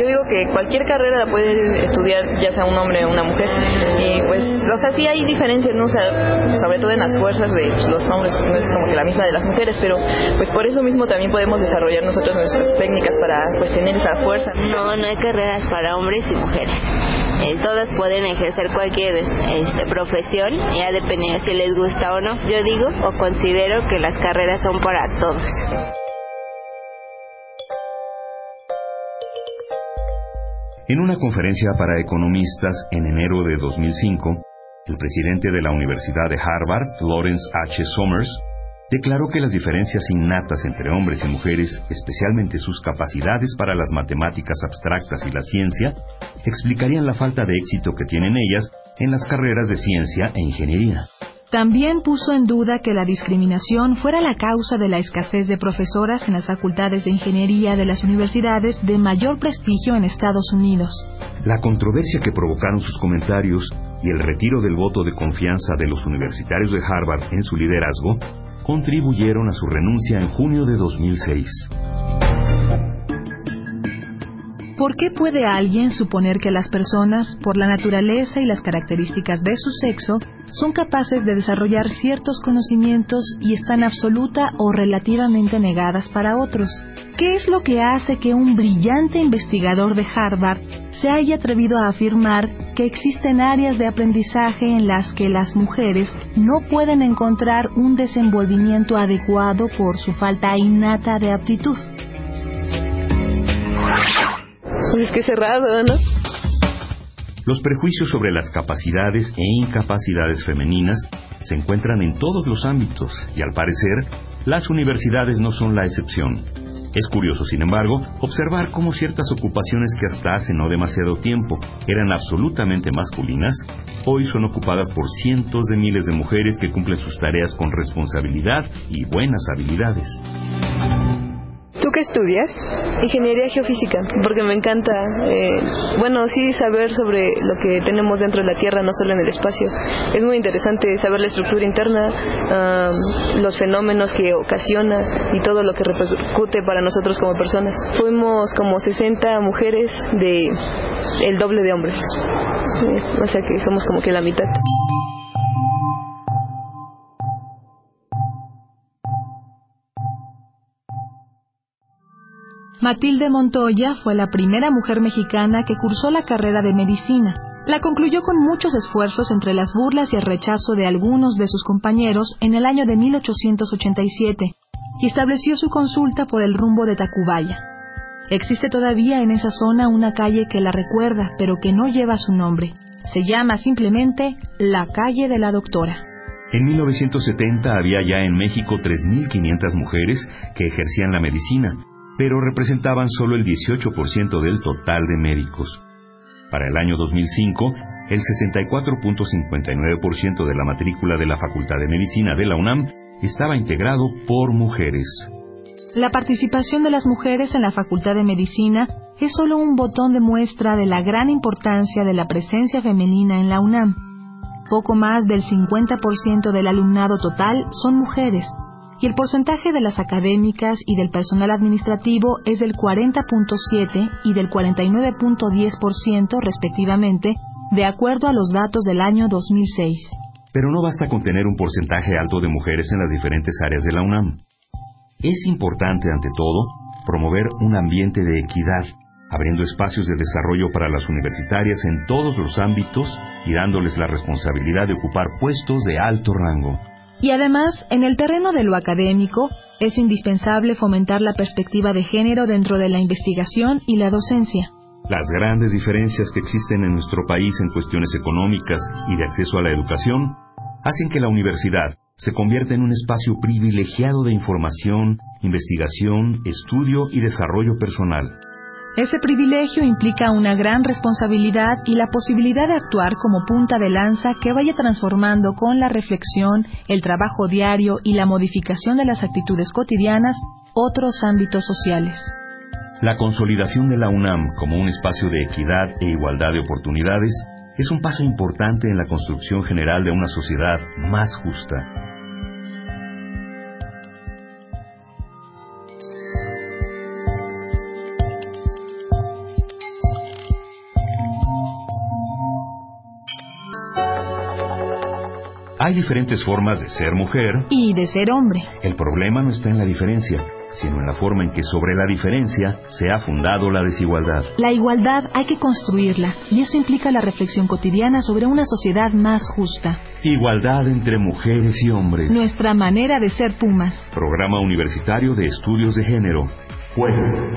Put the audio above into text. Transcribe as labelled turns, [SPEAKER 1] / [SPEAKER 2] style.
[SPEAKER 1] Yo digo que cualquier carrera la puede estudiar ya sea un hombre o una mujer. Y pues, o sea, sí hay diferencias, ¿no? O sobre todo en las fuerzas de los hombres, pues no es como que la misma de las mujeres, pero pues por eso mismo también podemos desarrollar nosotros nuestras técnicas para pues tener esa fuerza.
[SPEAKER 2] No, no hay carreras para hombres y mujeres. Todas pueden ejercer cualquier este, profesión, ya dependiendo si les gusta o no. Yo digo o considero que las carreras son para todos.
[SPEAKER 3] En una conferencia para economistas en enero de 2005, el presidente de la Universidad de Harvard, Lawrence H. Summers, declaró que las diferencias innatas entre hombres y mujeres, especialmente sus capacidades para las matemáticas abstractas y la ciencia, explicarían la falta de éxito que tienen ellas en las carreras de ciencia e ingeniería.
[SPEAKER 4] También puso en duda que la discriminación fuera la causa de la escasez de profesoras en las facultades de ingeniería de las universidades de mayor prestigio en Estados Unidos.
[SPEAKER 3] La controversia que provocaron sus comentarios y el retiro del voto de confianza de los universitarios de Harvard en su liderazgo contribuyeron a su renuncia en junio de 2006.
[SPEAKER 4] ¿Por qué puede alguien suponer que las personas, por la naturaleza y las características de su sexo, son capaces de desarrollar ciertos conocimientos y están absoluta o relativamente negadas para otros? ¿Qué es lo que hace que un brillante investigador de Harvard se haya atrevido a afirmar que existen áreas de aprendizaje en las que las mujeres no pueden encontrar un desenvolvimiento adecuado por su falta innata de aptitud?
[SPEAKER 1] Pues es que cerrado, ¿no?
[SPEAKER 3] Los prejuicios sobre las capacidades e incapacidades femeninas se encuentran en todos los ámbitos y al parecer las universidades no son la excepción. Es curioso, sin embargo, observar cómo ciertas ocupaciones que hasta hace no demasiado tiempo eran absolutamente masculinas, hoy son ocupadas por cientos de miles de mujeres que cumplen sus tareas con responsabilidad y buenas habilidades.
[SPEAKER 1] ¿Tú qué estudias? Ingeniería geofísica, porque me encanta, eh, bueno, sí saber sobre lo que tenemos dentro de la Tierra, no solo en el espacio. Es muy interesante saber la estructura interna, los fenómenos que ocasiona y todo lo que repercute para nosotros como personas. Fuimos como 60 mujeres de el doble de hombres, o sea que somos como que la mitad.
[SPEAKER 4] Matilde Montoya fue la primera mujer mexicana que cursó la carrera de medicina. La concluyó con muchos esfuerzos entre las burlas y el rechazo de algunos de sus compañeros en el año de 1887 y estableció su consulta por el rumbo de Tacubaya. Existe todavía en esa zona una calle que la recuerda, pero que no lleva su nombre. Se llama simplemente la calle de la doctora.
[SPEAKER 3] En 1970 había ya en México 3.500 mujeres que ejercían la medicina, pero representaban solo el 18% del total de médicos. Para el año 2005, el 64.59% de la matrícula de la Facultad de Medicina de la UNAM estaba integrado por mujeres.
[SPEAKER 4] La participación de las mujeres en la Facultad de Medicina es solo un botón de muestra de la gran importancia de la presencia femenina en la UNAM. Poco más del 50% del alumnado total son mujeres, y el porcentaje de las académicas y del personal administrativo es del 40.7 y del 49.10% respectivamente, de acuerdo a los datos del año 2006.
[SPEAKER 3] Pero no basta con tener un porcentaje alto de mujeres en las diferentes áreas de la UNAM. Es importante, ante todo, promover un ambiente de equidad, abriendo espacios de desarrollo para las universitarias en todos los ámbitos y dándoles la responsabilidad de ocupar puestos de alto rango.
[SPEAKER 4] Y además, en el terreno de lo académico, es indispensable fomentar la perspectiva de género dentro de la investigación y la docencia.
[SPEAKER 3] Las grandes diferencias que existen en nuestro país en cuestiones económicas y de acceso a la educación hacen que la universidad se convierta en un espacio privilegiado de información, investigación, estudio y desarrollo personal.
[SPEAKER 4] Ese privilegio implica una gran responsabilidad y la posibilidad de actuar como punta de lanza que vaya transformando con la reflexión, el trabajo diario y la modificación de las actitudes cotidianas otros ámbitos sociales.
[SPEAKER 3] La consolidación de la UNAM como un espacio de equidad e igualdad de oportunidades es un paso importante en la construcción general de una sociedad más justa. Hay diferentes formas de ser mujer
[SPEAKER 4] y de ser hombre.
[SPEAKER 3] El problema no está en la diferencia, sino en la forma en que sobre la diferencia se ha fundado la desigualdad.
[SPEAKER 4] La igualdad hay que construirla, y eso implica la reflexión cotidiana sobre una sociedad más justa.
[SPEAKER 3] Igualdad entre mujeres y hombres.
[SPEAKER 4] Nuestra manera de ser Pumas.
[SPEAKER 3] Programa Universitario de Estudios de Género. Pueblo.